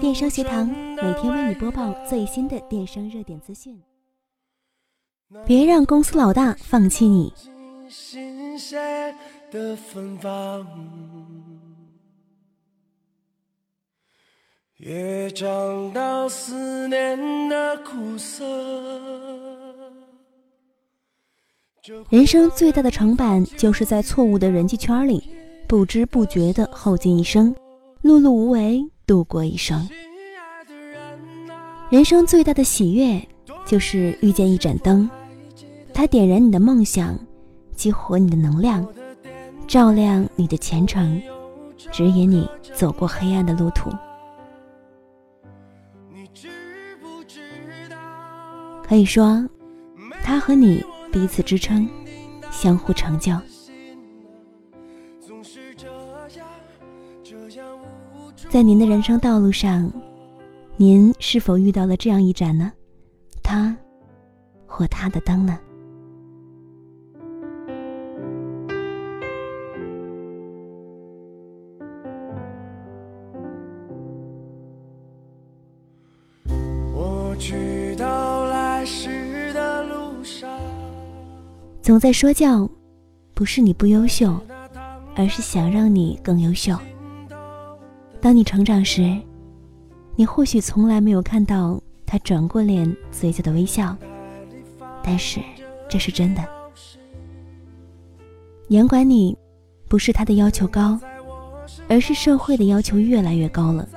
电商学堂每天为你播报最新的电商热点资讯。别让公司老大放弃你。也尝到思念的苦涩。人生最大的成板，就是在错误的人际圈里，不知不觉的耗尽一生，碌碌无为度过一生。人生最大的喜悦，就是遇见一盏灯，它点燃你的梦想，激活你的能量，照亮你的前程，指引你走过黑暗的路途。可以说，他和你彼此支撑，相互成就。在您的人生道路上，您是否遇到了这样一盏呢？他，或他的灯呢？我去到。总在说教，不是你不优秀，而是想让你更优秀。当你成长时，你或许从来没有看到他转过脸嘴角的微笑，但是这是真的。严管你，不是他的要求高，而是社会的要求越来越高了。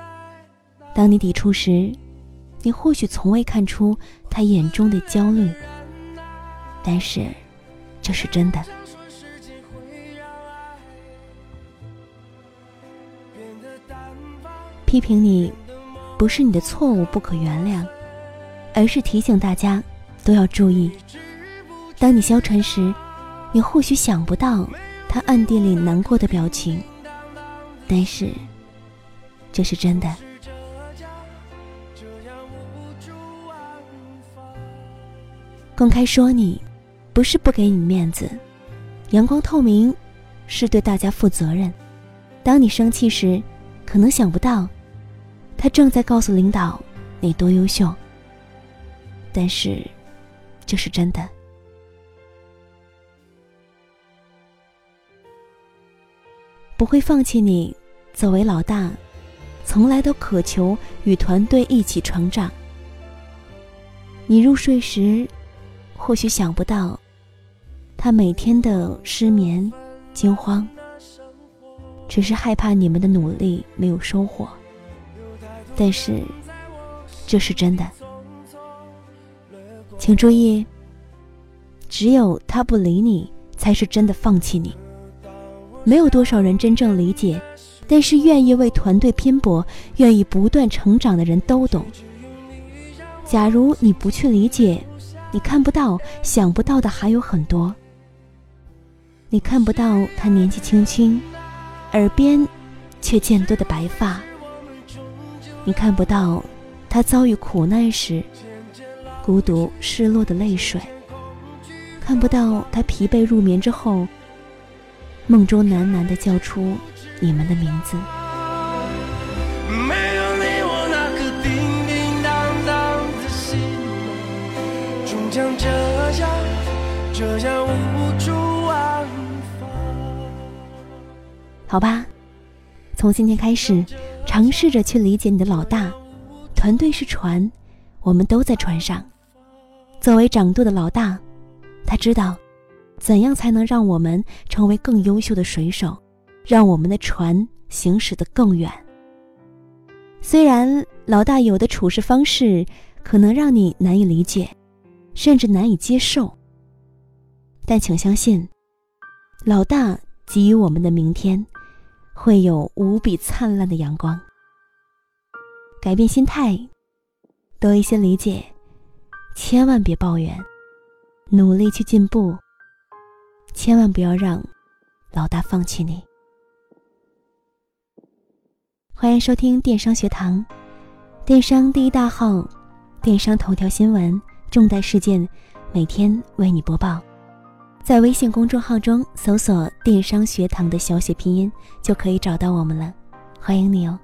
当你抵触时，你或许从未看出他眼中的焦虑，但是。这是真的。批评你，不是你的错误不可原谅，而是提醒大家都要注意。当你消沉时，你或许想不到他暗地里难过的表情，但是这是真的。公开说你。不是不给你面子，阳光透明，是对大家负责任。当你生气时，可能想不到，他正在告诉领导你多优秀。但是，这是真的。不会放弃你，作为老大，从来都渴求与团队一起成长。你入睡时。或许想不到，他每天的失眠、惊慌，只是害怕你们的努力没有收获。但是，这是真的。请注意，只有他不理你，才是真的放弃你。没有多少人真正理解，但是愿意为团队拼搏、愿意不断成长的人都懂。假如你不去理解，你看不到、想不到的还有很多。你看不到他年纪轻轻，耳边却渐多的白发。你看不到他遭遇苦难时孤独、失落的泪水。看不到他疲惫入眠之后，梦中喃喃的叫出你们的名字。这样好吧，从今天开始，尝试着去理解你的老大。团队是船，我们都在船上。作为掌舵的老大，他知道怎样才能让我们成为更优秀的水手，让我们的船行驶得更远。虽然老大有的处事方式可能让你难以理解。甚至难以接受，但请相信，老大给予我们的明天，会有无比灿烂的阳光。改变心态，多一些理解，千万别抱怨，努力去进步，千万不要让老大放弃你。欢迎收听电商学堂，电商第一大号，电商头条新闻。重大事件，每天为你播报。在微信公众号中搜索“电商学堂”的小写拼音，就可以找到我们了。欢迎你哦。